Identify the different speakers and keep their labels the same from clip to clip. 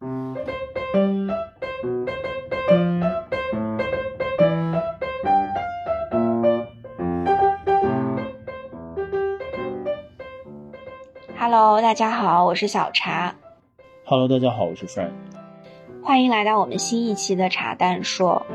Speaker 1: Hello，大家好，我是小茶。
Speaker 2: Hello，大家好，我是 Frank。
Speaker 1: 欢迎来到我们新一期的茶蛋说。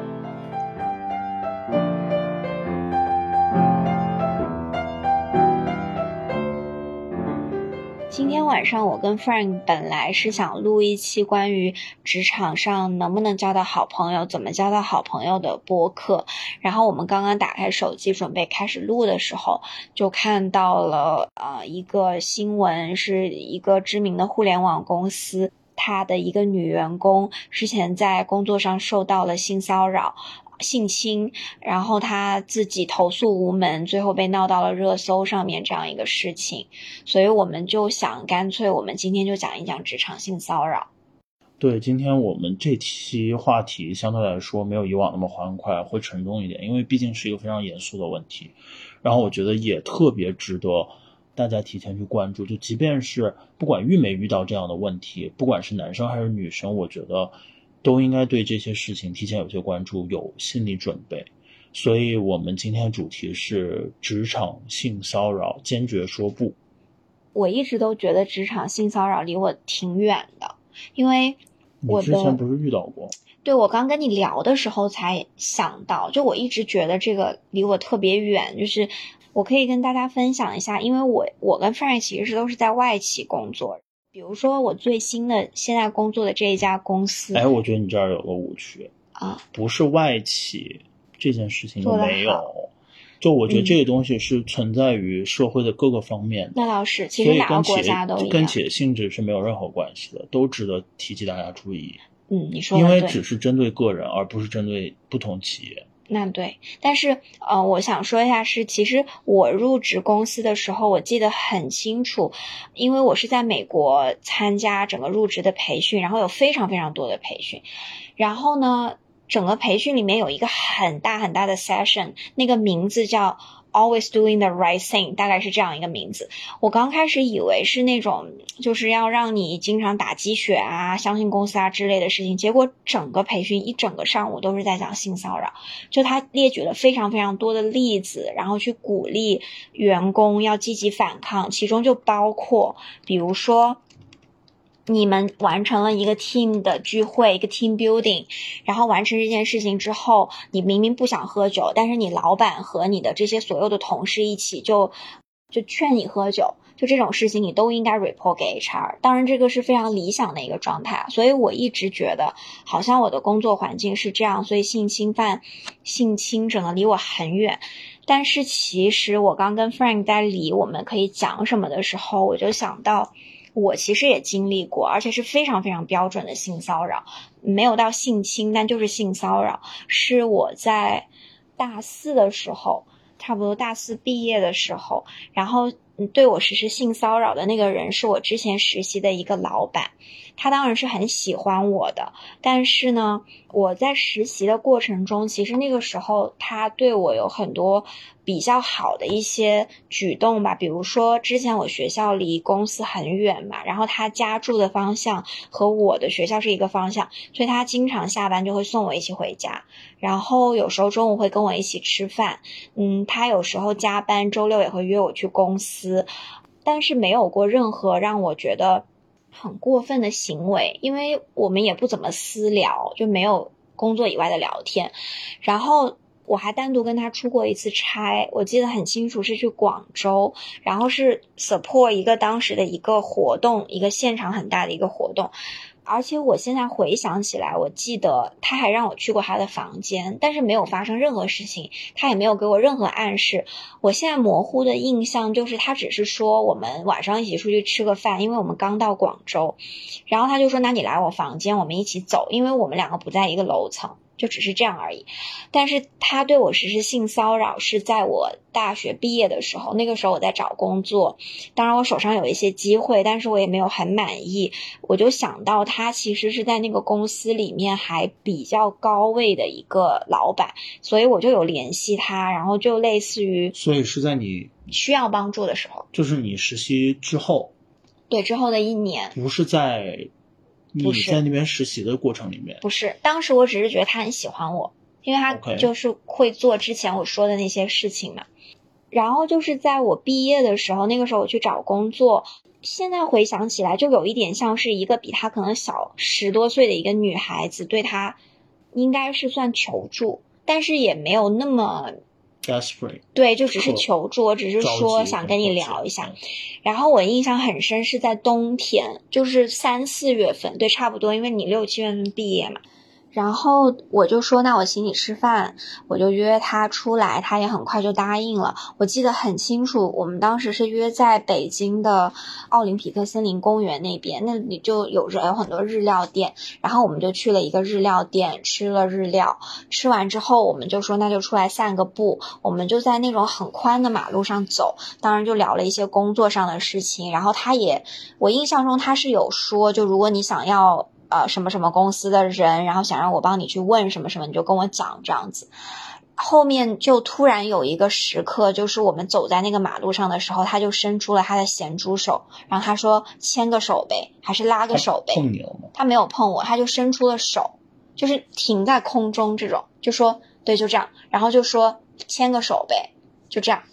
Speaker 1: 上我跟 Frank 本来是想录一期关于职场上能不能交到好朋友、怎么交到好朋友的播客。然后我们刚刚打开手机准备开始录的时候，就看到了呃一个新闻，是一个知名的互联网公司。他的一个女员工之前在工作上受到了性骚扰、性侵，然后他自己投诉无门，最后被闹到了热搜上面这样一个事情，所以我们就想干脆我们今天就讲一讲职场性骚扰。
Speaker 2: 对，今天我们这期话题相对来说没有以往那么欢快，会沉重一点，因为毕竟是一个非常严肃的问题，然后我觉得也特别值得。大家提前去关注，就即便是不管遇没遇到这样的问题，不管是男生还是女生，我觉得都应该对这些事情提前有些关注，有心理准备。所以，我们今天主题是职场性骚扰，坚决说不。
Speaker 1: 我一直都觉得职场性骚扰离我挺远的，因为我
Speaker 2: 之前不是遇到过。
Speaker 1: 对我刚跟你聊的时候才想到，就我一直觉得这个离我特别远，就是。我可以跟大家分享一下，因为我我跟 Frank 其实都是在外企工作。比如说我最新的现在工作的这一家公司，
Speaker 2: 哎，我觉得你这儿有个误区
Speaker 1: 啊，
Speaker 2: 不是外企这件事情没有，就我觉得这个东西是存在于社会的各个方面。
Speaker 1: 那倒是，其实哪个国家都
Speaker 2: 跟企业性质是没有任何关系的，都值得提及大家注意。
Speaker 1: 嗯，你说
Speaker 2: 因为只是针对个人，而不是针对不同企业。
Speaker 1: 那对，但是呃，我想说一下，是其实我入职公司的时候，我记得很清楚，因为我是在美国参加整个入职的培训，然后有非常非常多的培训，然后呢，整个培训里面有一个很大很大的 session，那个名字叫。Always doing the right thing，大概是这样一个名字。我刚开始以为是那种就是要让你经常打鸡血啊、相信公司啊之类的事情。结果整个培训一整个上午都是在讲性骚扰，就他列举了非常非常多的例子，然后去鼓励员工要积极反抗，其中就包括比如说。你们完成了一个 team 的聚会，一个 team building，然后完成这件事情之后，你明明不想喝酒，但是你老板和你的这些所有的同事一起就就劝你喝酒，就这种事情你都应该 report 给 HR。当然，这个是非常理想的一个状态，所以我一直觉得好像我的工作环境是这样，所以性侵犯、性侵整个离我很远。但是其实我刚跟 Frank 在理我们可以讲什么的时候，我就想到。我其实也经历过，而且是非常非常标准的性骚扰，没有到性侵，但就是性骚扰。是我在大四的时候，差不多大四毕业的时候，然后对我实施性骚扰的那个人是我之前实习的一个老板。他当然是很喜欢我的，但是呢，我在实习的过程中，其实那个时候他对我有很多比较好的一些举动吧，比如说之前我学校离公司很远嘛，然后他家住的方向和我的学校是一个方向，所以他经常下班就会送我一起回家，然后有时候中午会跟我一起吃饭，嗯，他有时候加班，周六也会约我去公司，但是没有过任何让我觉得。很过分的行为，因为我们也不怎么私聊，就没有工作以外的聊天。然后我还单独跟他出过一次差，我记得很清楚，是去广州，然后是 support 一个当时的一个活动，一个现场很大的一个活动。而且我现在回想起来，我记得他还让我去过他的房间，但是没有发生任何事情，他也没有给我任何暗示。我现在模糊的印象就是他只是说我们晚上一起出去吃个饭，因为我们刚到广州，然后他就说那你来我房间，我们一起走，因为我们两个不在一个楼层。就只是这样而已，但是他对我实施性骚扰是在我大学毕业的时候，那个时候我在找工作，当然我手上有一些机会，但是我也没有很满意，我就想到他其实是在那个公司里面还比较高位的一个老板，所以我就有联系他，然后就类似于，
Speaker 2: 所以是在你
Speaker 1: 需要帮助的时候，
Speaker 2: 就是你实习之后，
Speaker 1: 对之后的一年，
Speaker 2: 不是在。你在那边实习的过程里面，
Speaker 1: 不是，当时我只是觉得他很喜欢我，因为他就是会做之前我说的那些事情嘛。然后就是在我毕业的时候，那个时候我去找工作，现在回想起来，就有一点像是一个比他可能小十多岁的一个女孩子对他，应该是算求助，但是也没有那么。对，就只是求助，我只是说想跟你聊一下。然后我印象很深，是在冬天，就是三四月份，对，差不多，因为你六七月份毕业嘛。然后我就说，那我请你吃饭，我就约他出来，他也很快就答应了。我记得很清楚，我们当时是约在北京的奥林匹克森林公园那边，那里就有着有很多日料店，然后我们就去了一个日料店吃了日料，吃完之后我们就说那就出来散个步，我们就在那种很宽的马路上走，当然就聊了一些工作上的事情，然后他也，我印象中他是有说，就如果你想要。呃，什么什么公司的人，然后想让我帮你去问什么什么，你就跟我讲这样子。后面就突然有一个时刻，就是我们走在那个马路上的时候，他就伸出了他的咸猪手，然后他说牵个手呗，还是拉个手呗？
Speaker 2: 碰你了吗？
Speaker 1: 他没有碰我，他就伸出了手，就是停在空中这种，就说对，就这样，然后就说牵个手呗，就这样。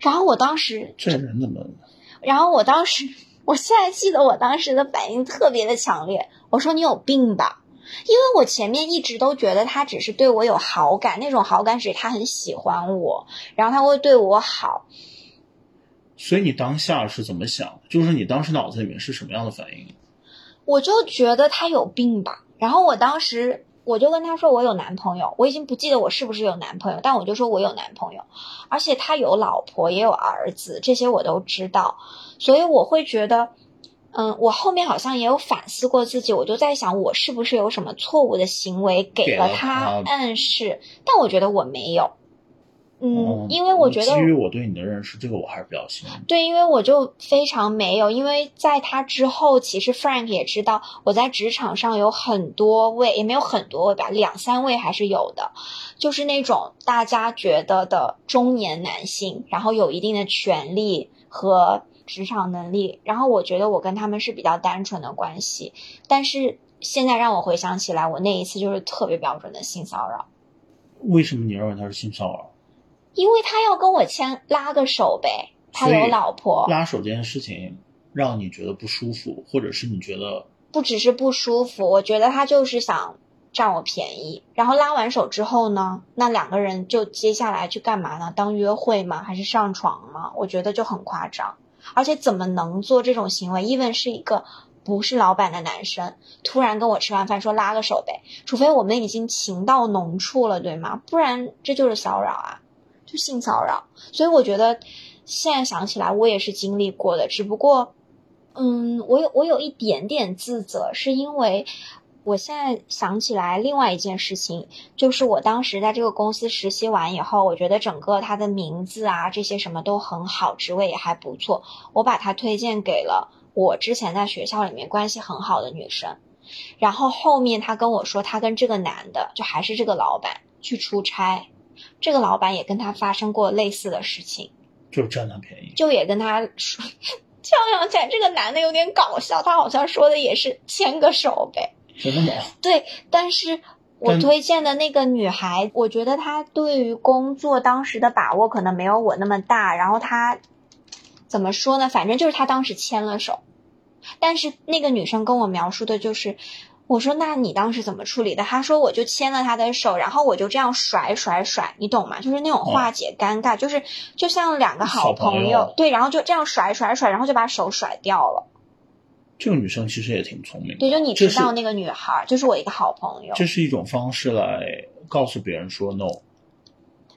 Speaker 1: 然后我当时
Speaker 2: 这人怎么？
Speaker 1: 然后我当时。我现在记得我当时的反应特别的强烈，我说你有病吧，因为我前面一直都觉得他只是对我有好感，那种好感是他很喜欢我，然后他会对我好。
Speaker 2: 所以你当下是怎么想？就是你当时脑子里面是什么样的反应？
Speaker 1: 我就觉得他有病吧，然后我当时。我就跟他说我有男朋友，我已经不记得我是不是有男朋友，但我就说我有男朋友，而且他有老婆也有儿子，这些我都知道，所以我会觉得，嗯，我后面好像也有反思过自己，我就在想我是不是有什么错误的行为给了他暗示，但我觉得我没有。嗯，因为我觉得
Speaker 2: 基于我对你的认识，这个我还是比较信任。
Speaker 1: 对，因为我就非常没有，因为在他之后，其实 Frank 也知道我在职场上有很多位，也没有很多位吧，两三位还是有的，就是那种大家觉得的中年男性，然后有一定的权利和职场能力，然后我觉得我跟他们是比较单纯的关系，但是现在让我回想起来，我那一次就是特别标准的性骚扰。
Speaker 2: 为什么你认为他是性骚扰？
Speaker 1: 因为他要跟我牵拉个手呗，他有老婆。
Speaker 2: 拉手这件事情让你觉得不舒服，或者是你觉得
Speaker 1: 不只是不舒服，我觉得他就是想占我便宜。然后拉完手之后呢，那两个人就接下来去干嘛呢？当约会吗？还是上床吗？我觉得就很夸张。而且怎么能做这种行为？even 是一个不是老板的男生，突然跟我吃完饭说拉个手呗，除非我们已经情到浓处了，对吗？不然这就是骚扰啊。就性骚扰，所以我觉得现在想起来，我也是经历过的。只不过，嗯，我有我有一点点自责，是因为我现在想起来另外一件事情，就是我当时在这个公司实习完以后，我觉得整个他的名字啊这些什么都很好，职位也还不错，我把他推荐给了我之前在学校里面关系很好的女生，然后后面他跟我说，他跟这个男的就还是这个老板去出差。这个老板也跟他发生过类似的事情，
Speaker 2: 就占他便宜，
Speaker 1: 就也跟他说，这样想起来，这个男的有点搞笑，他好像说的也是牵个手呗，
Speaker 2: 真的吗？
Speaker 1: 对，但是我推荐的那个女孩，我觉得她对于工作当时的把握可能没有我那么大，然后她怎么说呢？反正就是她当时牵了手，但是那个女生跟我描述的就是。我说，那你当时怎么处理的？她说，我就牵了她的手，然后我就这样甩甩甩，你懂吗？就是那种化解尴尬，就是就像两个好朋友，对，然后就这样甩甩甩，然后就把手甩掉了。
Speaker 2: 这个女生其实也挺聪明，
Speaker 1: 对，就你知道那个女孩，就是我一个好朋友。
Speaker 2: 这是一种方式来告诉别人说 no，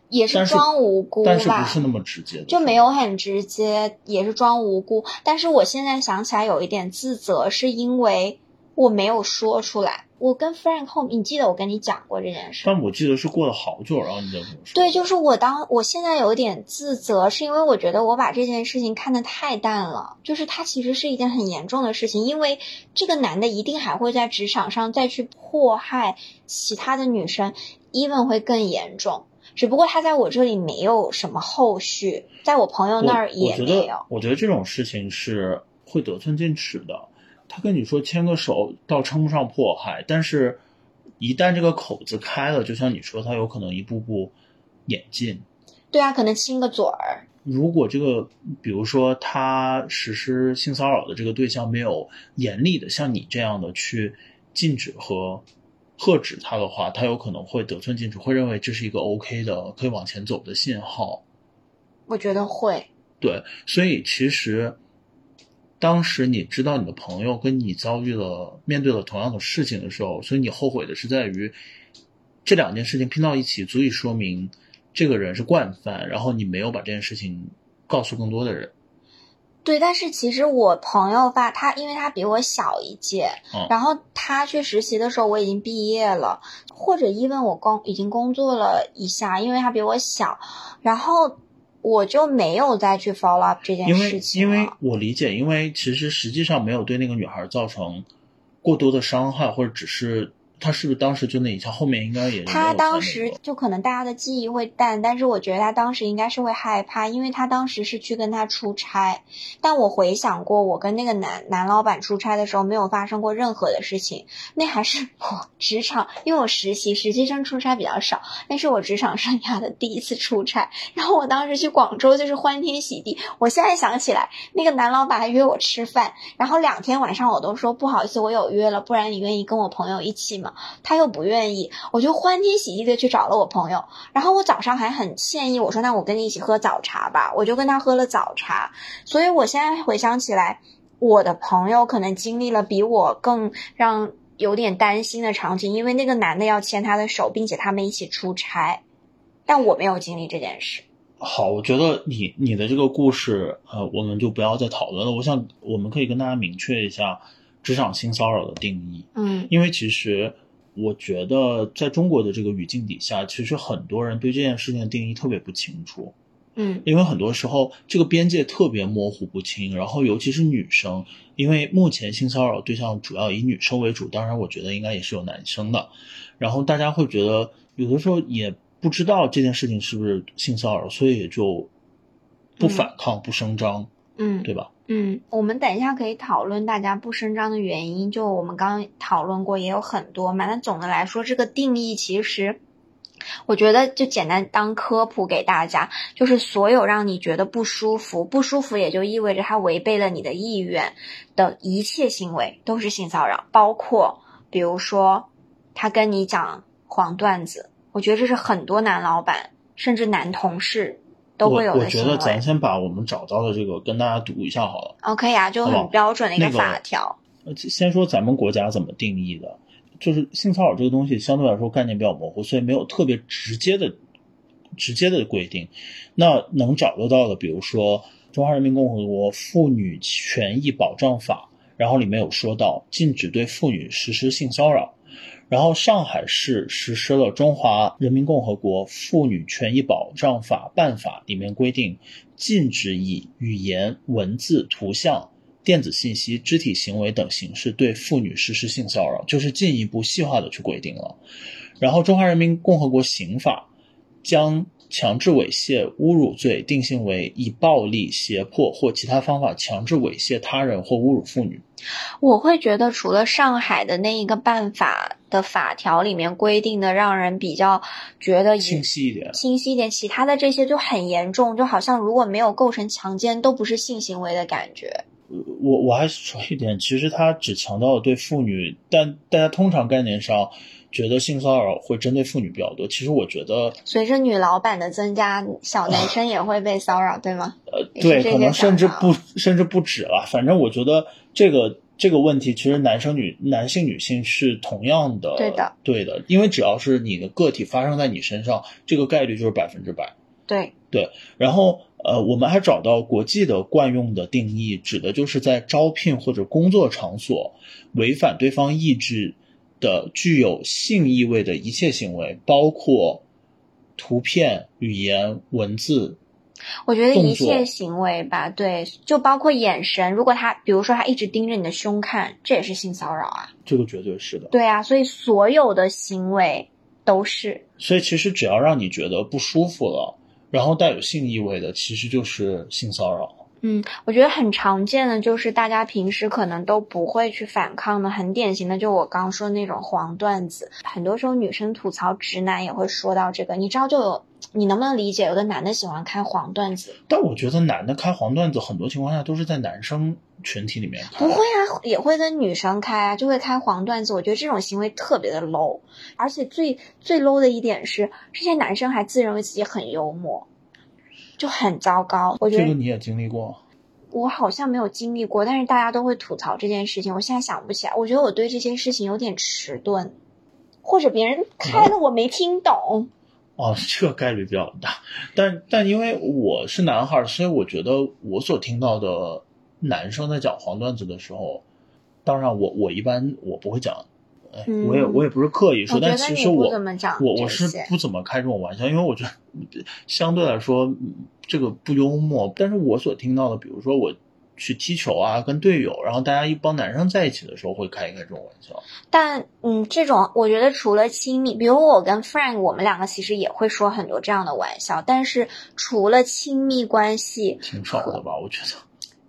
Speaker 1: 也是装无辜吧？
Speaker 2: 但是不是那么直接的，
Speaker 1: 就没有很直接，也是装无辜。但是我现在想起来有一点自责，是因为。我没有说出来，我跟 Frank 后，你记得我跟你讲过这件事？
Speaker 2: 但我记得是过了好久，然后你再跟我说。
Speaker 1: 对，就是我当我现在有点自责，是因为我觉得我把这件事情看得太淡了，就是它其实是一件很严重的事情，因为这个男的一定还会在职场上再去迫害其他的女生，even 会更严重。只不过他在我这里没有什么后续，在我朋友那儿也没有。
Speaker 2: 我觉得这种事情是会得寸进尺的。他跟你说牵个手倒称不上迫害，但是，一旦这个口子开了，就像你说，他有可能一步步演进。
Speaker 1: 对啊，可能亲个嘴儿。
Speaker 2: 如果这个，比如说他实施性骚扰的这个对象没有严厉的像你这样的去禁止和喝止他的话，他有可能会得寸进尺，会认为这是一个 OK 的可以往前走的信号。
Speaker 1: 我觉得会。
Speaker 2: 对，所以其实当时你知道你的朋友跟你遭遇了面对了同样的事情的时候，所以你后悔的是在于这两件事情拼到一起，足以说明这个人是惯犯，然后你没有把这件事情告诉更多的人。
Speaker 1: 对，但是其实我朋友吧，他因为他比我小一届，
Speaker 2: 嗯
Speaker 1: 然后他去实习的时候我已经毕业了，或者因为我工已经工作了一下，因为他比我小，然后我就没有再去 follow up 这件事情
Speaker 2: 因为
Speaker 1: 了
Speaker 2: 我理解，因为其实实际上没有对那个女孩造成过多的伤害，或者只是她是不是当时就那一下，后面应该也
Speaker 1: 他当时就可能大家的记忆会淡，但是我觉得他当时应该是会害怕，因为他当时是去跟他出差。但我回想过，我跟那个男男老板出差的时候，没有发生过任何的事情。那还是 我职场，因为我实习实习生出差比较少，那是我职场生涯的第一次出差。然后我当时去广州就是欢天喜地。我现在想起来，那个男老板还约我吃饭，然后两天晚上我都说不好意思，我有约了，不然你愿意跟我朋友一起吗？他又不愿意，我就欢天喜地的去找了我朋友。然后我早上还很歉意，我说那我跟你一起喝早茶吧，我就跟他喝了早茶。所以我现在回想起来，我的朋友可能经历了比我更让有点担心的场景，因为那个男的要牵他的手，并且他们一起出差，但我没有经历这件事。
Speaker 2: 好，我觉得你你的这个故事，呃，我们就不要再讨论了。我想我们可以跟大家明确一下职场性骚扰的定义，
Speaker 1: 嗯。
Speaker 2: 因为其实我觉得在中国的这个语境底下，其实很多人对这件事情的定义特别不清楚。
Speaker 1: 嗯。
Speaker 2: 因为很多时候这个边界特别模糊不清，然后尤其是女生，因为目前性骚扰对象主要以女生为主，当然我觉得应该也是有男生的，然后大家会觉得有的时候也不知道这件事情是不是性骚扰，所以也就不反抗、不声张，
Speaker 1: 嗯，
Speaker 2: 对吧？
Speaker 1: 嗯，我们等一下可以讨论大家不声张的原因，就我们刚讨论过，也有很多嘛。那总的来说，这个定义其实。我觉得就简单当科普给大家，就是所有让你觉得不舒服，不舒服也就意味着他违背了你的意愿的一切行为都是性骚扰，包括比如说他跟你讲黄段子，我觉得这是很多男老板甚至男同事都会有
Speaker 2: 我我。觉得咱先把我们找到的这个跟大家读一下好了。
Speaker 1: OK 啊，就很标准的一个
Speaker 2: 那个
Speaker 1: 法条。
Speaker 2: 呃先说咱们国家怎么定义的，就是性骚扰这个东西相对来说概念比较模糊，所以没有特别直接的、直接的规定。那能找得到的，比如说《中华人民共和国妇女权益保障法》，然后里面有说到禁止对妇女实施性骚扰。然后上海市实施了《中华人民共和国妇女权益保障法》办法，里面规定禁止以语言、文字、图像、电子信息、肢体行为等形式对妇女实施性骚扰，就是进一步细化的去规定了。然后《中华人民共和国刑法》将强制猥亵、侮辱罪定性为以暴力、胁迫或其他方法强制猥亵他人或侮辱妇女。
Speaker 1: 我会觉得，除了上海的那一个办法的法条里面规定的，让人比较觉得
Speaker 2: 清晰一点，
Speaker 1: 清晰一点，其他的这些就很严重，就好像如果没有构成强奸，都不是性行为的感觉。
Speaker 2: 我我还说一点，其实他只强调了对妇女，但大家通常概念上觉得性骚扰会针对妇女比较多。其实我觉得，
Speaker 1: 随着女老板的增加，小男生也会被骚扰，对吗？
Speaker 2: 呃，对，可能甚至不甚至不止了。反正我觉得这个这个问题，其实男生女男性女性是同样的，
Speaker 1: 对的，
Speaker 2: 对的，因为只要是你的个体发生在你身上，这个概率就是百分之百。
Speaker 1: 对对，
Speaker 2: 然后呃，我们还找到国际的惯用的定义，指的就是在招聘或者工作场所违反对方意志的具有性意味的一切行为，包括图片、语言、文字。
Speaker 1: 我觉得一切行为吧，对，就包括眼神，如果他，比如说他一直盯着你的胸看，这也是性骚扰啊。
Speaker 2: 这个绝对是的。
Speaker 1: 对啊，所以所有的行为都是。
Speaker 2: 所以其实只要让你觉得不舒服了，然后带有性意味的，其实就是性骚扰。
Speaker 1: 嗯，我觉得很常见的就是大家平时可能都不会去反抗的，很典型的就我刚说那种黄段子。很多时候女生吐槽直男也会说到这个，你知道就有你能不能理解？有的男的喜欢开黄段子，
Speaker 2: 但我觉得男的开黄段子很多情况下都是在男生群体里面开。
Speaker 1: 不会啊，也会跟女生开啊，就会开黄段子。我觉得这种行为特别的 low，而且最最 low 的一点是，这些男生还自认为自己很幽默。就很糟糕，我觉得
Speaker 2: 这个你也经历过，
Speaker 1: 我好像没有经历过，但是大家都会吐槽这件事情，我现在想不起来。我觉得我对这些事情有点迟钝，或者别人开了我没听懂。
Speaker 2: 哦，这个概率比较大，但但因为我是男孩，所以我觉得我所听到的男生在讲黄段子的时候，当然我我一般我不会讲。我也我也不是刻意说，但其实我我我是不怎么开这种玩笑，因为我觉得相对来说这个不幽默。但是我所听到的，比如说我去踢球啊，跟队友，然后大家一帮男生在一起的时候，会开一开这种玩笑。
Speaker 1: 但嗯，这种我觉得除了亲密，比如我跟 Frank，我们两个其实也会说很多这样的玩笑。但是除了亲密关系，
Speaker 2: 挺少的吧？我觉得。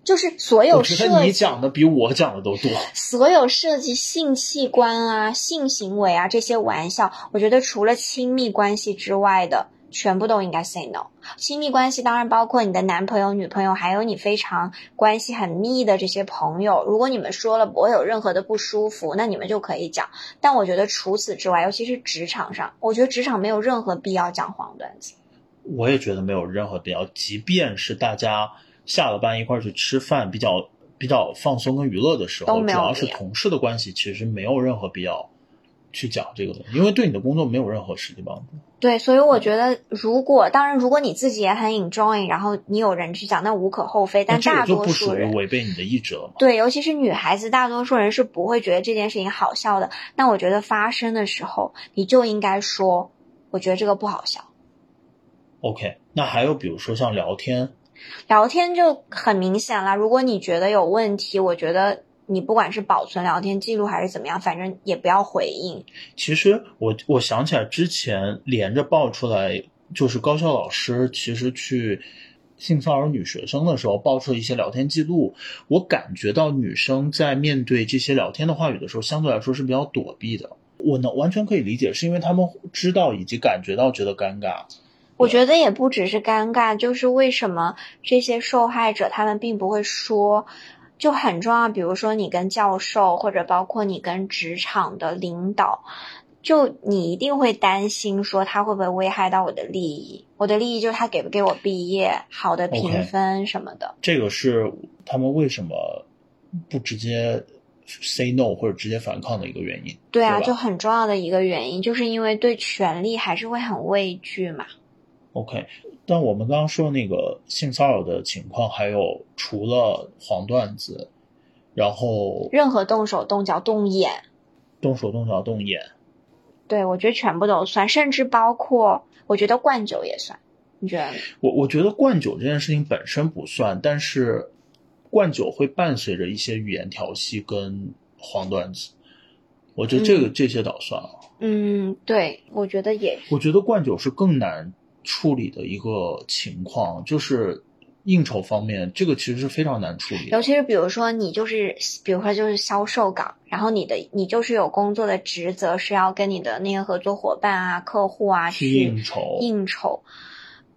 Speaker 1: 就是所有涉及
Speaker 2: 你讲的比我讲的都多。
Speaker 1: 所有涉及性器官啊、性行为啊这些玩笑，我觉得除了亲密关系之外的，全部都应该 say no。亲密关系当然包括你的男朋友、女朋友，还有你非常关系很密的这些朋友。如果你们说了不会有任何的不舒服，那你们就可以讲。但我觉得除此之外，尤其是职场上，我觉得职场没有任何必要讲黄段子。
Speaker 2: 我也觉得没有任何必要，即便是大家。下了班一块儿去吃饭，比较比较放松跟娱乐的时候，主要是同事的关系，其实没有任何必要去讲这个东西，因为对你的工作没有任何实际帮助。
Speaker 1: 对，所以我觉得，如果当然，如果你自己也很 enjoy，然后你有人去讲，那无可厚非。但大多数人
Speaker 2: 违背你的意志了吗？
Speaker 1: 对，尤其是女孩子，大多数人是不会觉得这件事情好笑的。那我觉得发生的时候，你就应该说，我觉得这个不好笑。
Speaker 2: OK，那还有比如说像聊天。
Speaker 1: 聊天就很明显了。如果你觉得有问题，我觉得你不管是保存聊天记录还是怎么样，反正也不要回应。
Speaker 2: 其实我我想起来之前连着爆出来，就是高校老师其实去性骚扰女学生的时候，爆出一些聊天记录。我感觉到女生在面对这些聊天的话语的时候，相对来说是比较躲避的。我能完全可以理解，是因为他们知道以及感觉到觉得尴尬。
Speaker 1: 我觉得也不只是尴尬，就是为什么这些受害者他们并不会说，就很重要。比如说你跟教授，或者包括你跟职场的领导，就你一定会担心说他会不会危害到我的利益。我的利益就是他给不给我毕业好的评分什么的。
Speaker 2: 这个是他们为什么不直接 say no 或者直接反抗的一个原因。
Speaker 1: 对
Speaker 2: 啊，
Speaker 1: 就很重要的一个原因，就是因为对权力还是会很畏惧嘛。
Speaker 2: OK，但我们刚刚说那个性骚扰的情况，还有除了黄段子，然后
Speaker 1: 任何动手动脚动眼，
Speaker 2: 动手动脚动眼，
Speaker 1: 对我觉得全部都算，甚至包括我觉得灌酒也算，你觉得？
Speaker 2: 我我觉得灌酒这件事情本身不算，但是灌酒会伴随着一些语言调戏跟黄段子，我觉得这个这些倒算了。
Speaker 1: 嗯，对，我觉得也。
Speaker 2: 我觉得灌酒是更难。处理的一个情况就是应酬方面，这个其实是非常难处理。
Speaker 1: 尤其是比如说你就是，比如说就是销售岗，然后你的你就是有工作的职责是要跟你的那些合作伙伴啊、客户啊
Speaker 2: 去应酬。
Speaker 1: 应酬，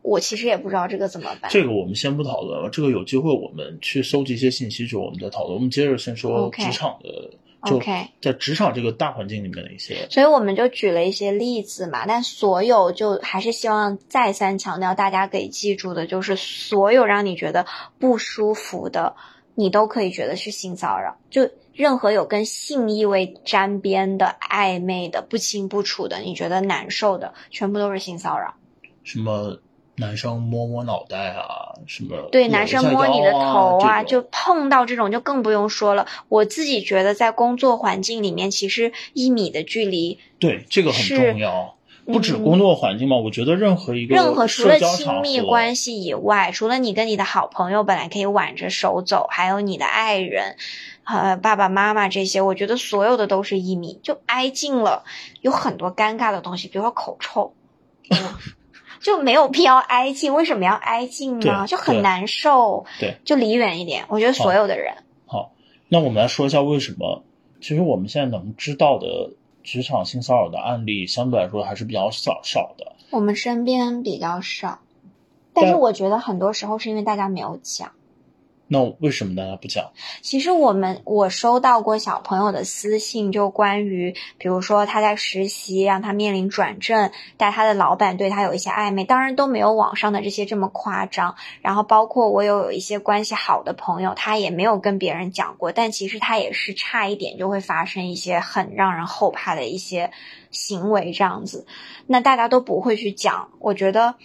Speaker 1: 我其实也不知道这个怎么办。
Speaker 2: 这个我们先不讨论了，这个有机会我们去搜集一些信息之后我们再讨论。我们接着先说职场的。
Speaker 1: OK，
Speaker 2: 在职场这个大环境里面的一些，
Speaker 1: 所以我们就举了一些例子嘛。但所有就还是希望再三强调，大家可以记住的，就是所有让你觉得不舒服的，你都可以觉得是性骚扰。就任何有跟性意味沾边的、暧昧的、不清不楚的，你觉得难受的，全部都是性骚扰。
Speaker 2: 什么？男生摸摸脑袋啊，什么？
Speaker 1: 对，男生摸你的头
Speaker 2: 啊，
Speaker 1: 就碰到这种就更不用说了。我自己觉得，在工作环境里面，其实一米的距离，
Speaker 2: 对这个很重要。不止工作环境嘛，我觉得任何一个
Speaker 1: 任何除了亲密关系以外，除了你跟你的好朋友本来可以挽着手走，还有你的爱人，呃，爸爸妈妈这些，我觉得所有的都是一米，就挨近了，有很多尴尬的东西，比如说口臭。就没有必要挨近，为什么要挨近呢？就很难受。
Speaker 2: 对，
Speaker 1: 就离远一点。我觉得所有的人，
Speaker 2: 好，那我们来说一下为什么。其实我们现在能知道的职场性骚扰的案例，相对来说还是比较少少的。
Speaker 1: 我们身边比较少，但是我觉得很多时候是因为大家没有讲。
Speaker 2: 那为什么大家不讲？
Speaker 1: 其实我们我收到过小朋友的私信，就关于比如说他在实习，让他面临转正，但他的老板对他有一些暧昧，当然都没有网上的这些这么夸张。然后包括我有有一些关系好的朋友，他也没有跟别人讲过，但其实他也是差一点就会发生一些很让人后怕的一些行为这样子。那大家都不会去讲，我觉得，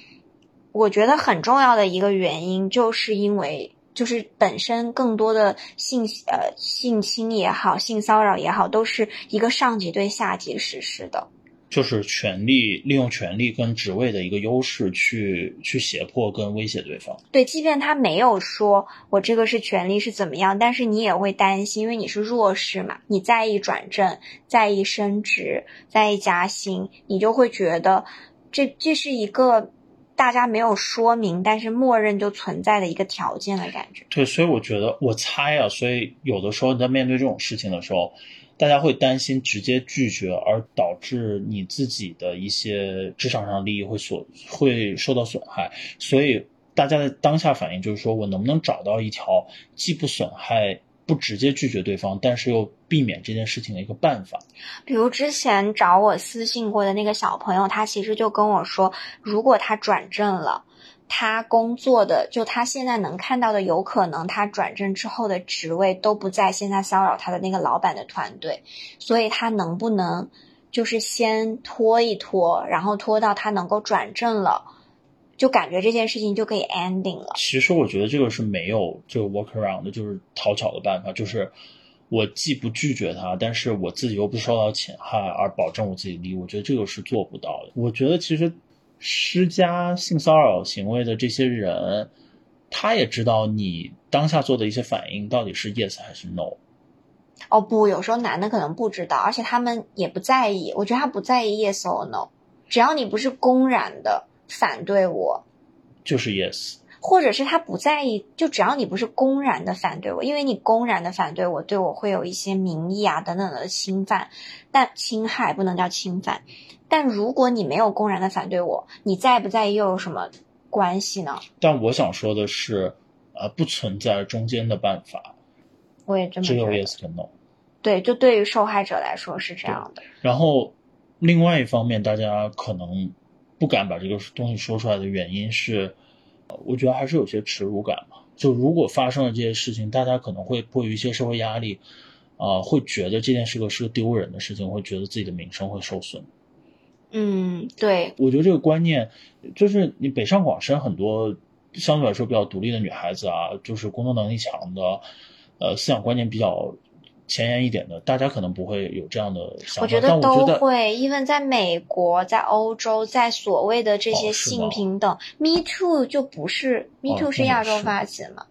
Speaker 1: 我觉得很重要的一个原因就是因为。就是本身更多的性呃性侵也好，性骚扰也好，都是一个上级对下级实施的，
Speaker 2: 就是权力利用权力跟职位的一个优势去去胁迫跟威胁对方。
Speaker 1: 对，即便他没有说我这个是权力是怎么样，但是你也会担心，因为你是弱势嘛，你在意转正，在意升职，在意加薪，你就会觉得这这是一个。大家没有说明，但是默认就存在的一个条件的感觉。
Speaker 2: 对，所以我觉得，我猜啊，所以有的时候你在面对这种事情的时候，大家会担心直接拒绝，而导致你自己的一些职场上利益会所会受到损害。所以大家的当下反应就是说，我能不能找到一条既不损害。不直接拒绝对方，但是又避免这件事情的一个办法。
Speaker 1: 比如之前找我私信过的那个小朋友，他其实就跟我说，如果他转正了，他工作的就他现在能看到的，有可能他转正之后的职位都不在现在骚扰他的那个老板的团队，所以他能不能就是先拖一拖，然后拖到他能够转正了。就感觉这件事情就可以 ending 了。
Speaker 2: 其实我觉得这个是没有这个 work around 的，就是讨巧的办法，就是我既不拒绝他，但是我自己又不受到侵害，而保证我自己利益。我觉得这个是做不到的。我觉得其实施加性骚扰行为的这些人，他也知道你当下做的一些反应到底是 yes 还是 no。
Speaker 1: 哦不，有时候男的可能不知道，而且他们也不在意。我觉得他不在意 yes or no，只要你不是公然的。反对我，
Speaker 2: 就是 yes，
Speaker 1: 或者是他不在意，就只要你不是公然的反对我，因为你公然的反对我，对我会有一些名义啊等等的侵犯，但侵害不能叫侵犯。但如果你没有公然的反对我，你在不在意又有什么关系呢？
Speaker 2: 但我想说的是，呃，不存在中间的办法，
Speaker 1: 我也这么
Speaker 2: 只有 yes 跟 no。
Speaker 1: 对，就对于受害者来说是这样的。
Speaker 2: 然后另外一方面，大家可能。不敢把这个东西说出来的原因是，我觉得还是有些耻辱感嘛。就如果发生了这些事情，大家可能会迫于一些社会压力，啊，会觉得这件事个是个丢人的事情，会觉得自己的名声会受损。
Speaker 1: 嗯，对。
Speaker 2: 我觉得这个观念，就是你北上广深很多相对来说比较独立的女孩子啊，就是工作能力强的，呃，思想观念比较。前沿一点的，大家可能不会有这样的想法。
Speaker 1: 我觉得都会，因为在美国、在欧洲、在所谓的这些性平等，Me Too 就不是 Me Too 是亚洲发起的嘛？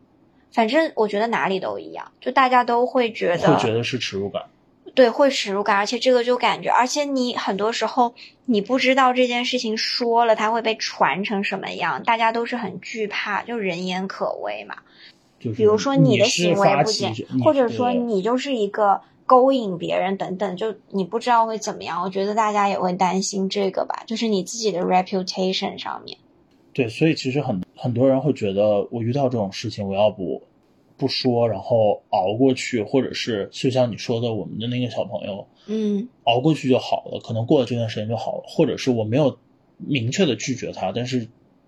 Speaker 1: 反正我觉得哪里都一样，就大家都会觉得
Speaker 2: 会觉得是耻辱感。
Speaker 1: 对，会耻辱感，而且这个就感觉，而且你很多时候你不知道这件事情说了它会被传成什么样，大家都是很惧怕，就人言可畏嘛。比如说
Speaker 2: 你
Speaker 1: 的行为不检，或者说你就是一个勾引别人等等，就你不知道会怎么样。我觉得大家也会担心这个吧，就是你自己的 reputation 上面。
Speaker 2: 对，所以其实很很多人会觉得，我遇到这种事情，我要不不说，然后熬过去，或者是就像你说的，我们的那个小朋友，
Speaker 1: 嗯，
Speaker 2: 熬过去就好了，可能过了这段时间就好了，或者是我没有明确的拒绝他，但是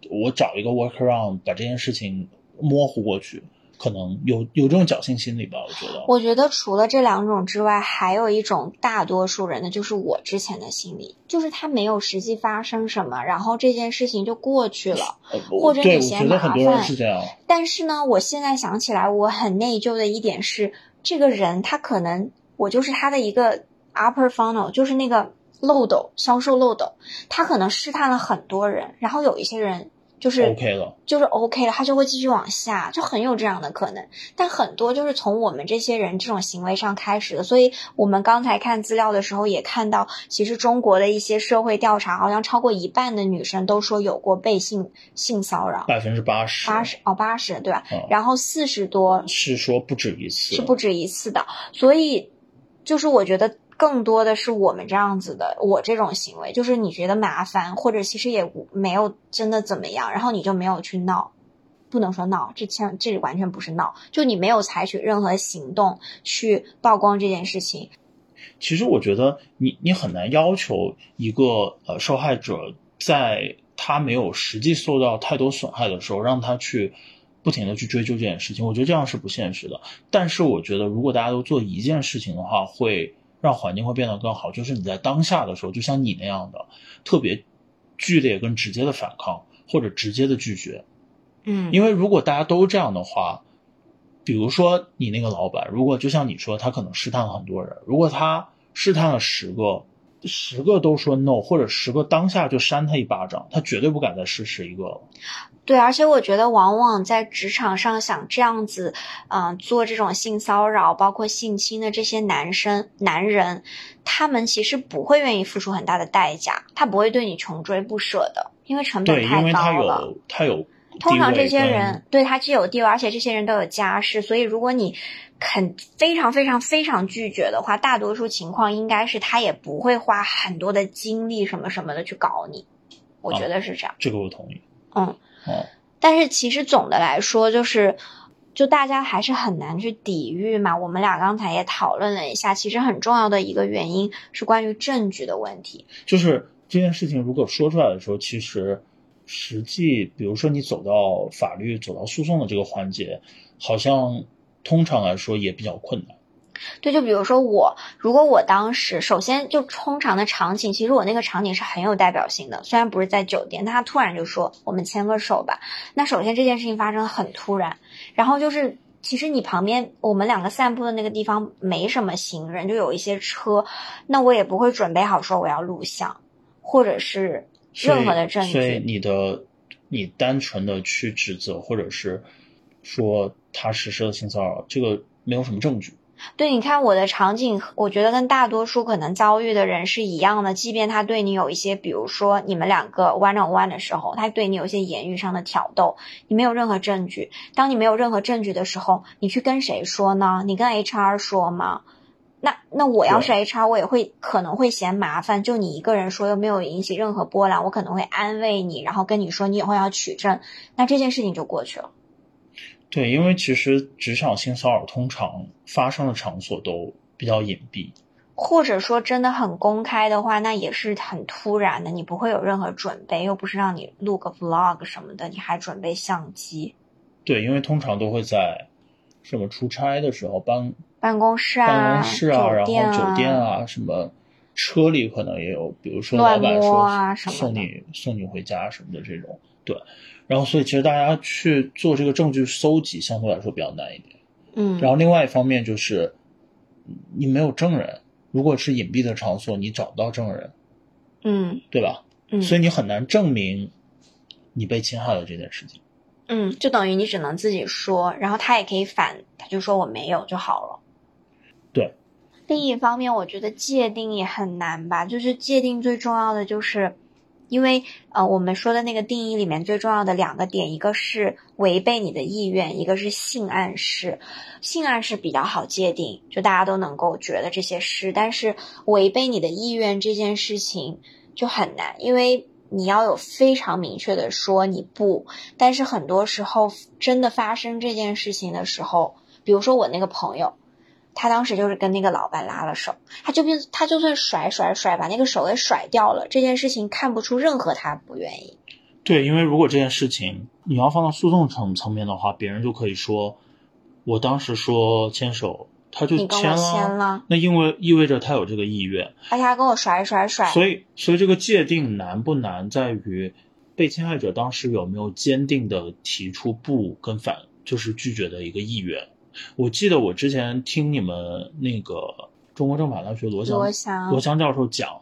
Speaker 2: 我找一个 work around 把这件事情模糊过去。可能有有这种侥幸心理吧，我觉得。
Speaker 1: 我觉得除了这两种之外，还有一种大多数人的就是我之前的心理，就是他没有实际发生什么，然后这件事情就过去了，或者你嫌麻烦。
Speaker 2: 是这样。
Speaker 1: 但是呢，我现在想起来，我很内疚的一点是，这个人他可能我就是他的一个 upper funnel，就是那个漏斗销售漏斗，他可能试探了很多人，然后有一些人就是
Speaker 2: OK 了，
Speaker 1: 就是 OK 了，他就会继续往下，就很有这样的可能。但很多就是从我们这些人这种行为上开始的，所以我们刚才看资料的时候也看到，其实中国的一些社会调查，好像超过一半的女生都说有过被性性骚扰，
Speaker 2: 百分之八十，
Speaker 1: 八十哦八十对吧？
Speaker 2: 嗯
Speaker 1: 然后四十多
Speaker 2: 是说不止一次，
Speaker 1: 是不止一次的，所以就是我觉得更多的是我们这样子的，我这种行为，就是你觉得麻烦，或者其实也没有真的怎么样，然后你就没有去闹，不能说闹，这千这完全不是闹，就你没有采取任何行动去曝光这件事情，
Speaker 2: 其实我觉得你你很难要求一个呃受害者在他没有实际受到太多损害的时候，让他去不停的去追究这件事情，我觉得这样是不现实的。但是我觉得如果大家都做一件事情的话，会让环境会变得更好。就是你在当下的时候，就像你那样的特别剧烈跟直接的反抗，或者直接的拒绝。
Speaker 1: 嗯
Speaker 2: 因为如果大家都这样的话，比如说你那个老板，如果就像你说，他可能试探了很多人，如果他试探了十个，十个都说 no，或者十个当下就扇他一巴掌，他绝对不敢再试十一个了。
Speaker 1: 对，而且我觉得往往在职场上想这样子，嗯、做这种性骚扰，包括性侵的这些男生、男人，他们其实不会愿意付出很大的代价，他不会对你穷追不舍的，因为成本
Speaker 2: 对，因
Speaker 1: 太
Speaker 2: 为他
Speaker 1: 高了。
Speaker 2: 有他有
Speaker 1: 通常这些人对他既有地位，而且这些人都有家室，所以如果你肯非常非常非常拒绝的话，大多数情况应该是他也不会花很多的精力什么什么的去搞你，我觉
Speaker 2: 啊
Speaker 1: 得是这样。
Speaker 2: 这个我同意。
Speaker 1: 嗯，
Speaker 2: 哦，
Speaker 1: 但是其实总的来说，就是就大家还是很难去抵御嘛。我们俩刚才也讨论了一下，其实很重要的一个原因是关于证据的问题。
Speaker 2: 就是这件事情如果说出来的时候，其实实际，比如说你走到法律、走到诉讼的这个环节，好像通常来说也比较困难。
Speaker 1: 对，就比如说我，如果我当时首先就通常的场景，其实我那个场景是很有代表性的，虽然不是在酒店，但他突然就说我们牵个手吧。那首先这件事情发生很突然，然后就是其实你旁边我们两个散步的那个地方没什么行人，就有一些车，那我也不会准备好说我要录像，或者是任何的证
Speaker 2: 所以。你的你单纯的去指责，或者是说他实施了性骚扰，这个没有什么证据。
Speaker 1: 对，你看我的场景，我觉得跟大多数可能遭遇的人是一样的。即便他对你有一些，比如说你们两个 one on one 的时候，他对你有一些言语上的挑逗，你没有任何证据。当你没有任何证据的时候，你去跟谁说呢？你跟 HR 说吗？那那我要是 HR，我也会可能会嫌麻烦，就你一个人说又没有引起任何波澜，我可能会安慰你，然后跟你说你以后要取证，那这件事情就过去了。
Speaker 2: 对，因为其实职场性骚扰通常发生的场所都比较隐蔽。
Speaker 1: 或者说真的很公开的话，那也是很突然的，你不会有任何准备，又不是让你录个 vlog 什么的，你还准备相机、
Speaker 2: 对，因为通常都会在什么出差的时候，办
Speaker 1: 办公室啊、
Speaker 2: 办公室啊，然
Speaker 1: 酒店
Speaker 2: 后酒店啊，什么车里可能也有，比如说
Speaker 1: 乱
Speaker 2: 老板说
Speaker 1: 啊什么
Speaker 2: 送你送你回家什么的这种。对，然后所以其实大家去做这个证据搜集相对来说比较难一点。
Speaker 1: 嗯，
Speaker 2: 然后另外一方面就是你没有证人，如果是隐蔽的场所，你找不到证人，
Speaker 1: 嗯
Speaker 2: 对吧？
Speaker 1: 嗯，
Speaker 2: 所以你很难证明你被侵害了这件事情。
Speaker 1: 嗯，就等于你只能自己说，然后他也可以反，他就说我没有就好了。
Speaker 2: 对。
Speaker 1: 另一方面，我觉得界定也很难吧，就是界定最重要的就是，因为呃我们说的那个定义里面最重要的两个点，一个是违背你的意愿，一个是性暗示。性暗示比较好界定，就大家都能够觉得这些是，但是违背你的意愿这件事情就很难，因为你要有非常明确的说你不，但是很多时候真的发生这件事情的时候，比如说我那个朋友，他当时就是跟那个老板拉了手，他就变他就算甩甩甩把那个手给甩掉了，这件事情看不出任何他不愿意。
Speaker 2: 对，因为如果这件事情你要放到诉讼层层面的话，别人就可以说，我当时说牵手，他就签了那因为意味着他有这个意愿，
Speaker 1: 而且他跟我甩甩甩，
Speaker 2: 所以所以这个界定难不难在于被侵害者当时有没有坚定的提出不跟反，就是拒绝的一个意愿。我记得我之前听你们那个中国政法大学罗翔
Speaker 1: 罗翔
Speaker 2: 罗翔教授讲，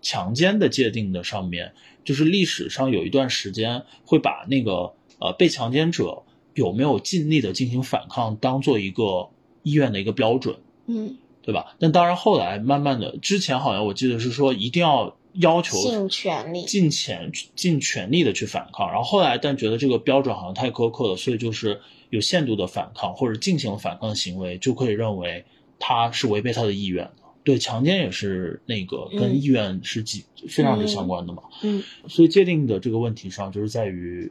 Speaker 2: 强奸的界定的上面，就是历史上有一段时间会把那个呃被强奸者有没有尽力的进行反抗当做一个意愿的一个标准，
Speaker 1: 嗯，
Speaker 2: 对吧？但当然后来慢慢的，之前好像我记得是说一定要要求
Speaker 1: 尽全力，
Speaker 2: 尽全尽全力的去反抗，然后后来但觉得这个标准好像太苛刻了，所以就是有限度的反抗或者进行反抗的行为就可以认为他是违背他的意愿的。对，强奸也是那个跟意愿是几、非常之相关的嘛。
Speaker 1: 嗯，
Speaker 2: 所以界定的这个问题上，就是在于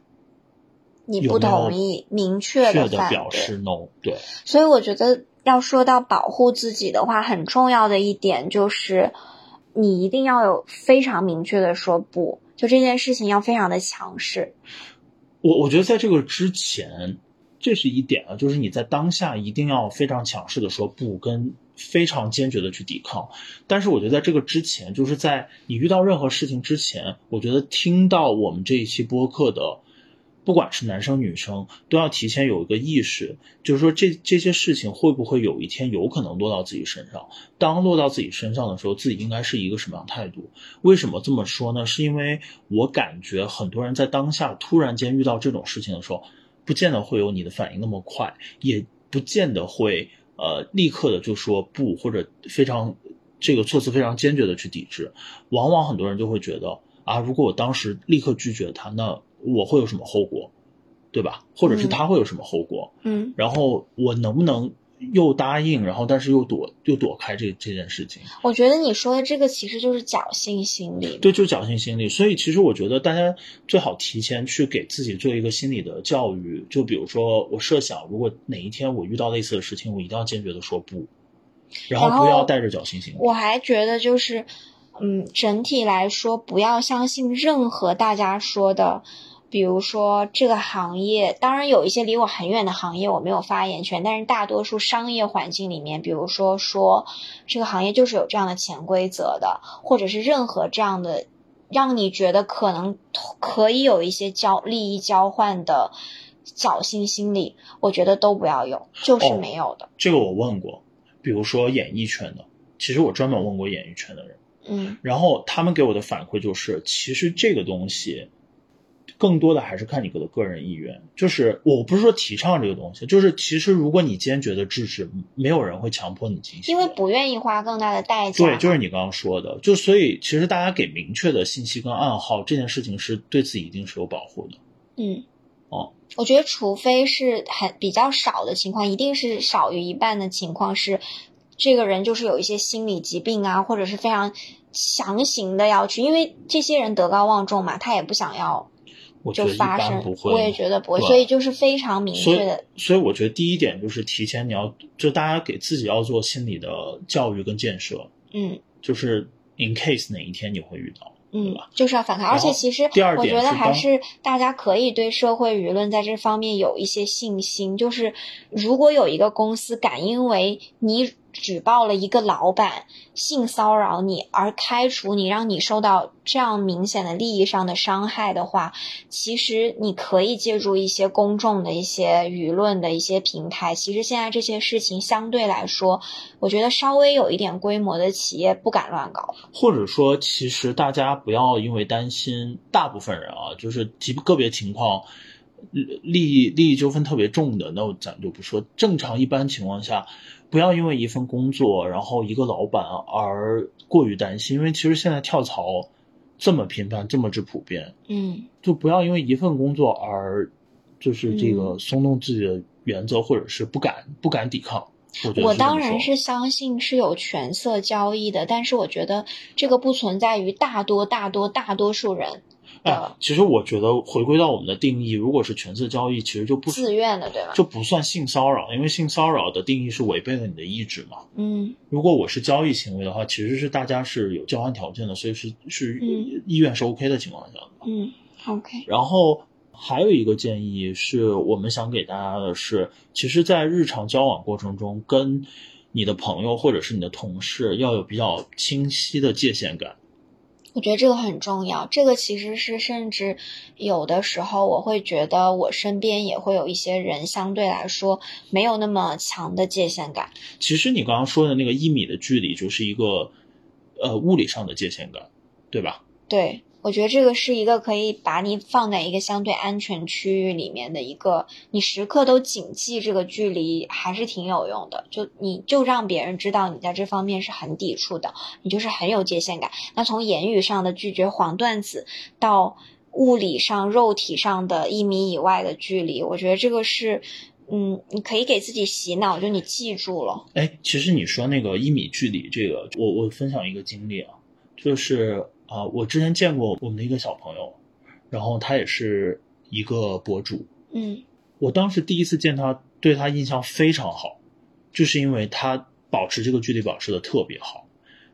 Speaker 1: 你不同意，明确的
Speaker 2: 表示 no。对，
Speaker 1: 所以我觉得要说到保护自己的话，很重要的一点就是，你一定要有非常明确的说不，就这件事情要非常的强势。
Speaker 2: 我我觉得在这个之前，这是一点啊，就是你在当下一定要非常强势的说不，跟非常坚决的去抵抗。但是我觉得在这个之前，就是在你遇到任何事情之前，我觉得听到我们这一期播客的，不管是男生女生，都要提前有一个意识，就是说这这些事情会不会有一天有可能落到自己身上？当落到自己身上的时候，自己应该是一个什么样态度？为什么这么说呢？是因为我感觉很多人在当下突然间遇到这种事情的时候，不见得会有你的反应那么快，也不见得会呃立刻的就说不，或者非常这个措辞非常坚决的去抵制。往往很多人就会觉得啊，如果我当时立刻拒绝他，那我会有什么后果，对吧？或者是
Speaker 1: 嗯
Speaker 2: 他会有什么后果？
Speaker 1: 嗯，
Speaker 2: 然后我能不能又答应，然后但是又躲又躲开这这件事情？
Speaker 1: 我觉得你说的这个其实就是侥幸心理。
Speaker 2: 对，就是侥幸心理。所以其实我觉得大家最好提前去给自己做一个心理的教育。就比如说，我设想如果哪一天我遇到类似的事情，我一定要坚决的说不，然后
Speaker 1: 然后
Speaker 2: 不要带着侥幸心理。
Speaker 1: 我还觉得就是，嗯，整体来说，不要相信任何大家说的，比如说这个行业，当然有一些离我很远的行业我没有发言权，但是大多数商业环境里面，比如说说这个行业就是有这样的潜规则的，或者是任何这样的让你觉得可能可以有一些交利益交换的侥幸心理，我觉得都不要有，就是
Speaker 2: 哦
Speaker 1: 没有的。
Speaker 2: 这个我问过，比如说演艺圈的，其实我专门问过演艺圈的人，
Speaker 1: 嗯
Speaker 2: 然后他们给我的反馈就是，其实这个东西。更多的还是看你的个人意愿，就是我不是说提倡这个东西，就是其实如果你坚决的制止，没有人会强迫你进行，
Speaker 1: 因为不愿意花更大的代价。
Speaker 2: 对，就是你刚刚说的，就所以其实大家给明确的信息跟暗号，这件事情是对自己一定是有保护的。
Speaker 1: 嗯，
Speaker 2: 哦，
Speaker 1: 我觉得除非是很比较少的情况，一定是少于一半的情况是，这个人就是有一些心理疾病啊，或者是非常强行的要去，因为这些人德高望重嘛，他也不想要就
Speaker 2: 我觉得一
Speaker 1: 发生
Speaker 2: 般不，会。
Speaker 1: 我也觉得不会，所以就是非常明确的，，
Speaker 2: 所以我觉得第一点就是提前你要，就大家给自己要做心理的教育跟建设，
Speaker 1: 嗯
Speaker 2: 就是 in case 哪一天你会遇到，对
Speaker 1: 嗯
Speaker 2: 吧？，
Speaker 1: 就是要反抗。而且其实
Speaker 2: 第二
Speaker 1: 我觉得还是大家可以对社会舆论在这方面有一些信心，就是如果有一个公司敢因为你举报了一个老板性骚扰你而开除你，让你受到这样明显的利益上的伤害的话，其实你可以借助一些公众的一些舆论的一些平台。其实现在这些事情相对来说，我觉得稍微有一点规模的企业不敢乱搞。
Speaker 2: 或者说，其实大家不要因为担心，大部分人啊，就是极个别情况，利益利益纠纷特别重的，那我咱就不说。正常一般情况下，不要因为一份工作，然后一个老板而过于担心，因为其实现在跳槽这么频繁，这么之普遍，
Speaker 1: 嗯
Speaker 2: 就不要因为一份工作而就是这个
Speaker 1: 嗯
Speaker 2: 松动自己的原则，或者是不敢不敢抵抗。我觉得
Speaker 1: 我当然是相信是有权色交易的，但是我觉得这个不存在于大多大多大多数人
Speaker 2: 哎，其实我觉得回归到我们的定义，如果是权色交易，其实就不
Speaker 1: 自愿的，对吧？
Speaker 2: 就不算性骚扰，因为性骚扰的定义是违背了你的意志嘛。
Speaker 1: 嗯
Speaker 2: 如果我是交易行为的话，其实是大家是有交换条件的，所以是是
Speaker 1: 嗯
Speaker 2: 意愿是 OK 的情况下的。
Speaker 1: 嗯，OK，
Speaker 2: 然后还有一个建议是我们想给大家的是，其实，在日常交往过程中，跟你的朋友或者是你的同事要有比较清晰的界限感。
Speaker 1: 我觉得这个很重要。这个其实是甚至有的时候我会觉得我身边也会有一些人相对来说没有那么强的界限感。
Speaker 2: 其实你刚刚说的那个一米的距离，就是一个呃物理上的界限感。对吧？
Speaker 1: 对，我觉得这个是一个可以把你放在一个相对安全区域里面的一个，你时刻都谨记这个距离，还是挺有用的。就你就让别人知道你在这方面是很抵触的，你就是很有界限感。那从言语上的拒绝黄段子到物理上、肉体上的一米以外的距离，我觉得这个是。嗯，你可以给自己洗脑，就你记住了。
Speaker 2: 哎，其实你说那个一米距离，这个我我分享一个经历啊，就是啊，我之前见过我们的一个小朋友，然后他也是一个博主，
Speaker 1: 嗯，
Speaker 2: 我当时第一次见他，对他印象非常好，就是因为他保持这个距离保持的特别好。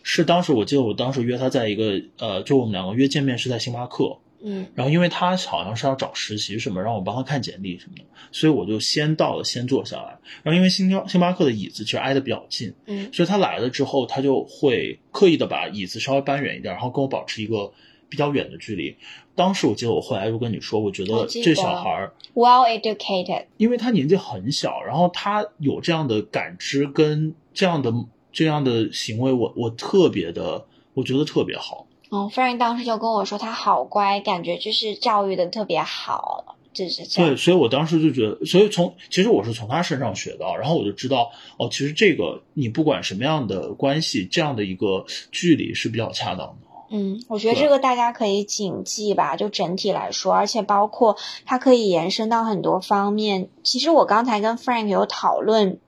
Speaker 2: 是当时我记得我当时约他在一个呃，就我们两个约见面是在星巴克。
Speaker 1: 嗯，
Speaker 2: 然后因为他好像是要找实习什么，让我帮他看简历什么的，所以我就先到了，先坐下来。然后因为星星巴克的椅子其实挨得比较近，
Speaker 1: 嗯，
Speaker 2: 所以他来了之后，他就会刻意的把椅子稍微搬远一点，然后跟我保持一个比较远的距离。当时我记得我后来就跟你说，我觉得这小孩儿
Speaker 1: well educated，
Speaker 2: 因为他年纪很小，然后他有这样的感知跟这样的这样的行为，我我特别的，我觉得特别好。
Speaker 1: 哦，Frank 当时就跟我说他好乖，感觉就是教育的特别好，就是这样。
Speaker 2: 对，所以我当时就觉得，所以从其实我是从他身上学到，然后我就知道，哦，其实这个你不管什么样的关系，这样的一个距离是比较恰当的。
Speaker 1: 嗯，我觉得这个大家可以谨记吧，就整体来说，而且包括它可以延伸到很多方面。其实我刚才跟 Frank 有讨论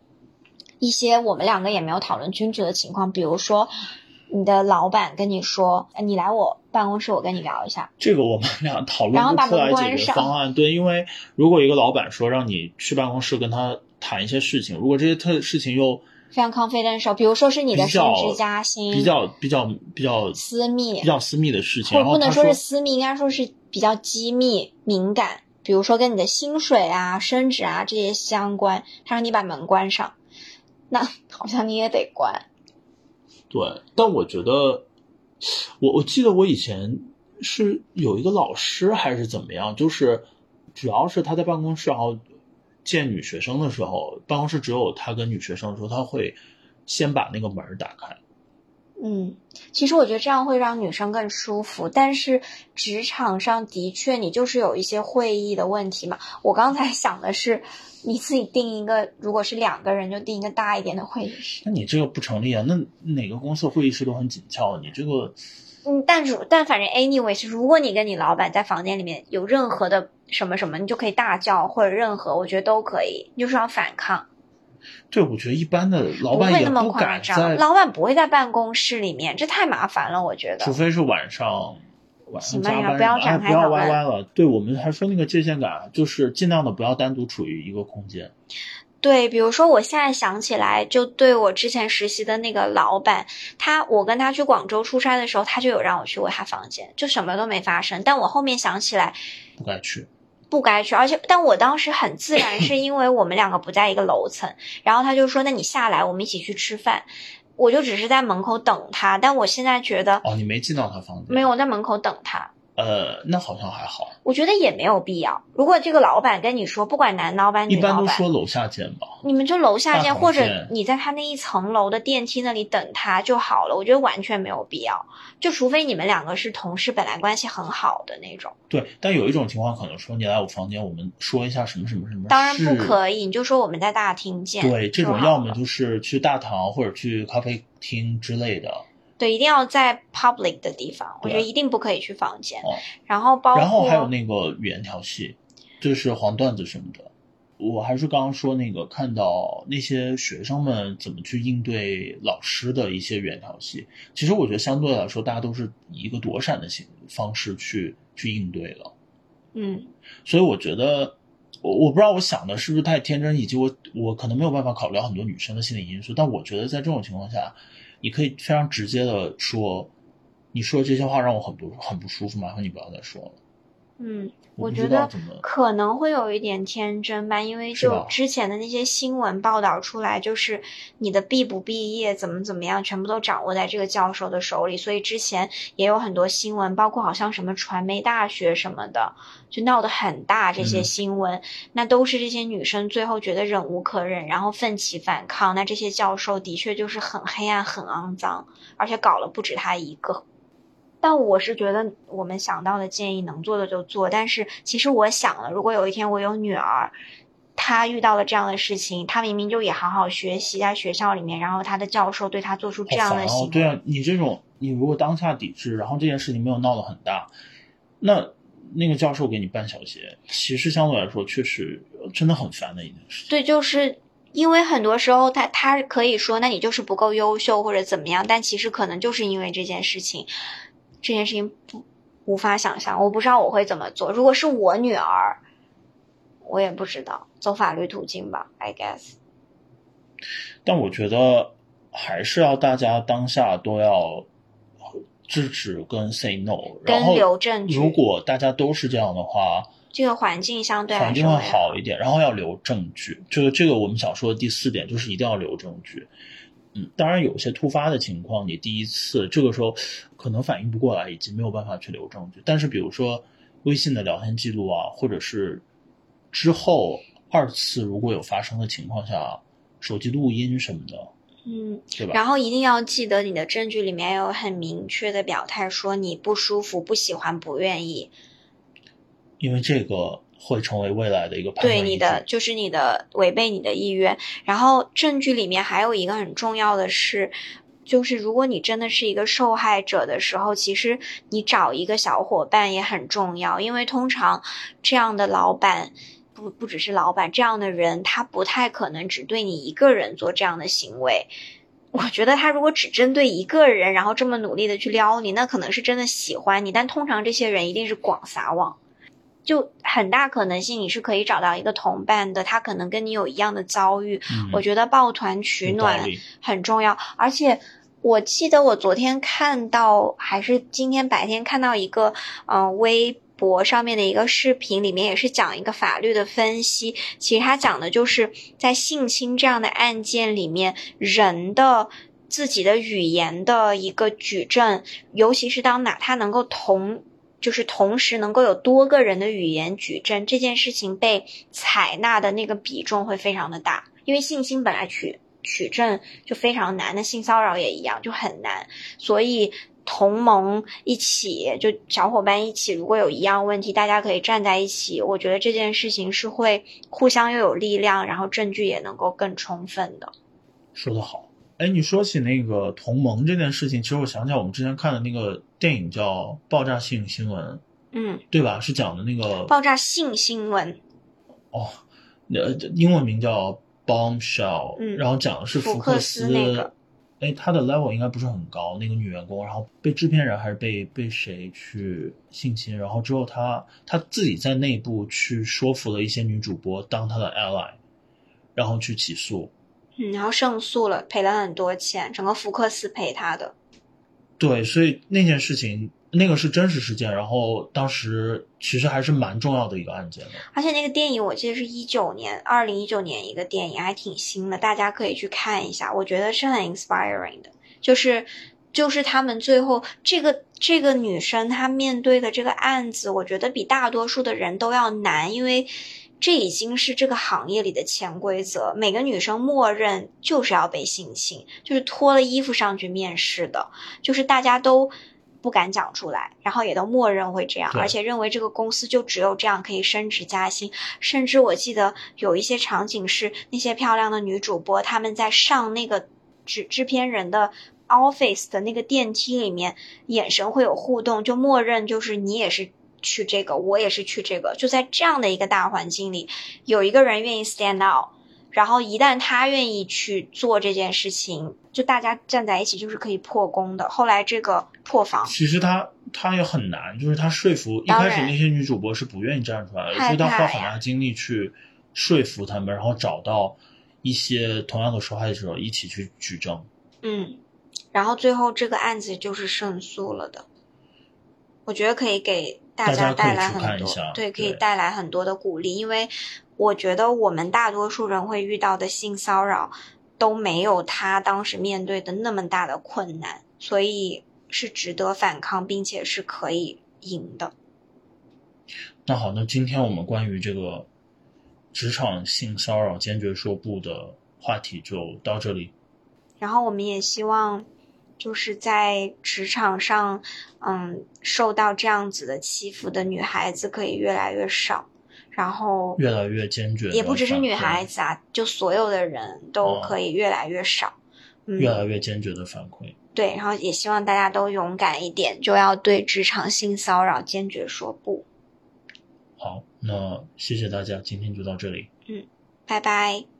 Speaker 1: 一些我们两个也没有讨论均值的情况，比如说。你的老板跟你说，你来我办公室，我跟你聊一下。
Speaker 2: 这个我们俩讨论不出来解决方案。对，因为如果一个老板说让你去办公室跟他谈一些事情，如果这些特事情又
Speaker 1: 非常 confidential，比如说是你的升职加薪，
Speaker 2: 比较比较比较
Speaker 1: 私密，
Speaker 2: 比较私密的事情，
Speaker 1: 或者不能
Speaker 2: 说
Speaker 1: 是私密，应该说是比较机密、敏感，比如说跟你的薪水啊、升职啊这些相关，他让你把门关上，那好像你也得关。
Speaker 2: 对，但我觉得，我我记得我以前是有一个老师还是怎么样，就是主要是他在办公室，然后见女学生的时候，办公室只有他跟女学生的时候，他会先把那个门打开。
Speaker 1: 嗯，其实我觉得这样会让女生更舒服，但是职场上的确你就是有一些会议的问题嘛。我刚才想的是。你自己定一个，如果是两个人，就定一个大一点的会议室。
Speaker 2: 那你这个不成立啊？那哪个公司会议室都很紧俏，你这个……
Speaker 1: 嗯，但如但反正 anyways，如果你跟你老板在房间里面有任何的什么什么，你就可以大叫或者任何，我觉得都可以，你就是要反抗。
Speaker 2: 对，我觉得一般的老板也
Speaker 1: 不敢在，老板不会在办公室里面，这太麻烦了，我觉得。
Speaker 2: 除非是晚上。
Speaker 1: 行吧，不要展开
Speaker 2: 不要歪歪了。对我们还说那个界限感，就是尽量的不要单独处于一个空间。
Speaker 1: 对，比如说我现在想起来，就对我之前实习的那个老板，他我跟他去广州出差的时候，他就有让我去过他房间，就什么都没发生。但我后面想起来，
Speaker 2: 不该去，
Speaker 1: 不该去。而且，但我当时很自然，是因为我们两个不在一个楼层，然后他就说：“那你下来，我们一起去吃饭。”我就只是在门口等他，但我现在觉得
Speaker 2: 哦，你没进到他房间？
Speaker 1: 没有，我在门口等他。
Speaker 2: 呃，那好像还好。
Speaker 1: 我觉得也没有必要。如果这个老板跟你说，不管男老板女
Speaker 2: 老板，一般都说楼下见吧。
Speaker 1: 你们就楼下见，或者你在他那一层楼的电梯那里等他就好了。我觉得完全没有必要。就除非你们两个是同事，本来关系很好的那种。
Speaker 2: 对，但有一种情况可能说你来我房间，我们说一下什么什么什么。
Speaker 1: 当然不可以，你就说我们在大厅见。
Speaker 2: 对，这种要么就是去大堂或者去咖啡厅之类的。
Speaker 1: 对，一定要在 public 的地方，我觉得一定不可以去房间。
Speaker 2: 哦，
Speaker 1: 然后包括，
Speaker 2: 然后还有那个语言调戏，就是黄段子什么的。我还是刚刚说那个，看到那些学生们怎么去应对老师的一些语言调戏。其实我觉得相对来说，大家都是以一个躲闪的形方式去去应对了。
Speaker 1: 嗯，
Speaker 2: 所以我觉得，我我不知道我想的是不是太天真，以及我我可能没有办法考虑到很多女生的心理因素。但我觉得在这种情况下。你可以非常直接的说，你说这些话让我很不很不舒服，麻烦你不要再说了。
Speaker 1: 嗯，我觉得可能会有一点天真吧，因为就之前的那些新闻报道出来，就是你的毕不毕业，怎么怎么样，全部都掌握在这个教授的手里，所以之前也有很多新闻，包括好像什么传媒大学什么的，就闹得很大。这些新闻，那都是这些女生最后觉得忍无可忍，然后奋起反抗。那这些教授的确就是很黑暗、很肮脏，而且搞了不止他一个。但我是觉得我们想到的建议能做的就做，但是其实我想了，如果有一天我有女儿，她遇到了这样的事情，她明明就也好好学习在学校里面，然后她的教授对她做出这样的行为，
Speaker 2: 哦，对啊，你这种你如果当下抵制，然后这件事情没有闹得很大，那那个教授给你办小鞋，其实相对来说确实真的很烦的一件事情。
Speaker 1: 对，就是因为很多时候他他可以说，那你就是不够优秀或者怎么样，但其实可能就是因为这件事情。这件事情不无法想象，我不知道我会怎么做。如果是我女儿，我也不知道走法律途径吧，I guess。
Speaker 2: 但我觉得还是要大家当下都要制止跟 say no，然
Speaker 1: 跟
Speaker 2: 后
Speaker 1: 留证据，
Speaker 2: 如果大家都是这样的话，
Speaker 1: 这个环境相对
Speaker 2: 环境会好一点，然后要留证据。这个这个我们想说的第四点就是一定要留证据。嗯，当然有些突发的情况，你第一次这个时候可能反应不过来，以及没有办法去留证据。但是比如说微信的聊天记录啊，或者是之后二次如果有发生的情况下，手机录音什么的，
Speaker 1: 嗯，
Speaker 2: 对吧？
Speaker 1: 然后一定要记得你的证据里面有很明确的表态，说你不舒服、不喜欢、不愿意，
Speaker 2: 因为这个会成为未来的一个判断
Speaker 1: 对你的就是你的违背你的意愿。然后证据里面还有一个很重要的是，就是如果你真的是一个受害者的时候，其实你找一个小伙伴也很重要，因为通常这样的老板。不不只是老板这样的人，他不太可能只对你一个人做这样的行为。我觉得他如果只针对一个人，然后这么努力的去撩你，那可能是真的喜欢你。但通常这些人一定是广撒网，就很大可能性你是可以找到一个同伴的，他可能跟你有一样的遭遇。
Speaker 2: 嗯
Speaker 1: 我觉得抱团取暖很重要，而且。我记得我昨天看到，还是今天白天看到一个，嗯、微博上面的一个视频，里面也是讲一个法律的分析。其实他讲的就是在性侵这样的案件里面，人的自己的语言的一个举证，尤其是当哪他能够同。就是同时能够有多个人的语言举证，这件事情被采纳的那个比重会非常的大，因为性侵本来取取证就非常难，那性骚扰也一样就很难，所以同盟一起，就小伙伴一起，如果有一样问题，大家可以站在一起，我觉得这件事情是会互相又有力量，然后证据也能够更充分的。
Speaker 2: 说得好。哎，你说起那个同盟这件事情，其实我想起来我们之前看的那个电影叫《爆炸性新闻》，
Speaker 1: 嗯，
Speaker 2: 对吧？是讲的那个
Speaker 1: 爆炸性新闻，
Speaker 2: 哦，呃，英文名叫 Bombshell，
Speaker 1: 嗯
Speaker 2: 然后讲的是
Speaker 1: 福
Speaker 2: 克
Speaker 1: 克斯那个，
Speaker 2: 哎，他的 level 应该不是很高，那个女员工，然后被制片人还是被被谁去性侵，然后之后他他自己在内部去说服了一些女主播当他的 ally，然后去起诉。
Speaker 1: 嗯，然后胜诉了，赔了很多钱，整个福克斯赔他的。
Speaker 2: 对，所以那件事情那个是真实事件，然后当时其实还是蛮重要的一个案件的。
Speaker 1: 而且那个电影我记得是一九年，二零一九年一个电影，还挺新的，大家可以去看一下，我觉得是很 inspiring 的。就是就是他们最后这个这个女生她面对的这个案子，我觉得比大多数的人都要难，因为这已经是这个行业里的潜规则，每个女生默认就是要被性侵，就是脱了衣服上去面试的，就是大家都。不敢讲出来，然后也都默认会这样，而且认为这个公司就只有这样可以升职加薪。甚至我记得有一些场景是那些漂亮的女主播，她们在上那个制制片人的 office 的那个电梯里面，眼神会有互动，就默认就是你也是去这个，我也是去这个。就在这样的一个大环境里，有一个人愿意 stand out，然后一旦他愿意去做这件事情，就大家站在一起就是可以破功的。后来这个破防。
Speaker 2: 其实他他也很难，就是他说服一开始那些女主播是不愿意站出来的，所以他花很大精力去说服他们，然后找到一些同样的受害者一起去举证。
Speaker 1: 嗯，然后最后这个案子就是胜诉了的，我觉得可以给大
Speaker 2: 大家
Speaker 1: 带来很多，对，可以带来很多的鼓励，因为我觉得我们大多数人会遇到的性骚扰都没有他当时面对的那么大的困难，所以是值得反抗，并且是可以赢的。
Speaker 2: 那好，那今天我们关于这个职场性骚扰坚决说不的话题就到这里。
Speaker 1: 然后我们也希望就是在职场上，嗯，受到这样子的欺负的女孩子可以越来越少，然后
Speaker 2: 越来越坚决，
Speaker 1: 也不只是女孩子啊，就所有的人都可以越来越少，嗯，
Speaker 2: 越来越坚决的反馈。
Speaker 1: 对，然后也希望大家都勇敢一点，就要对职场性骚扰坚决说不。
Speaker 2: 好，那谢谢大家，今天就到这里。
Speaker 1: 嗯，拜拜。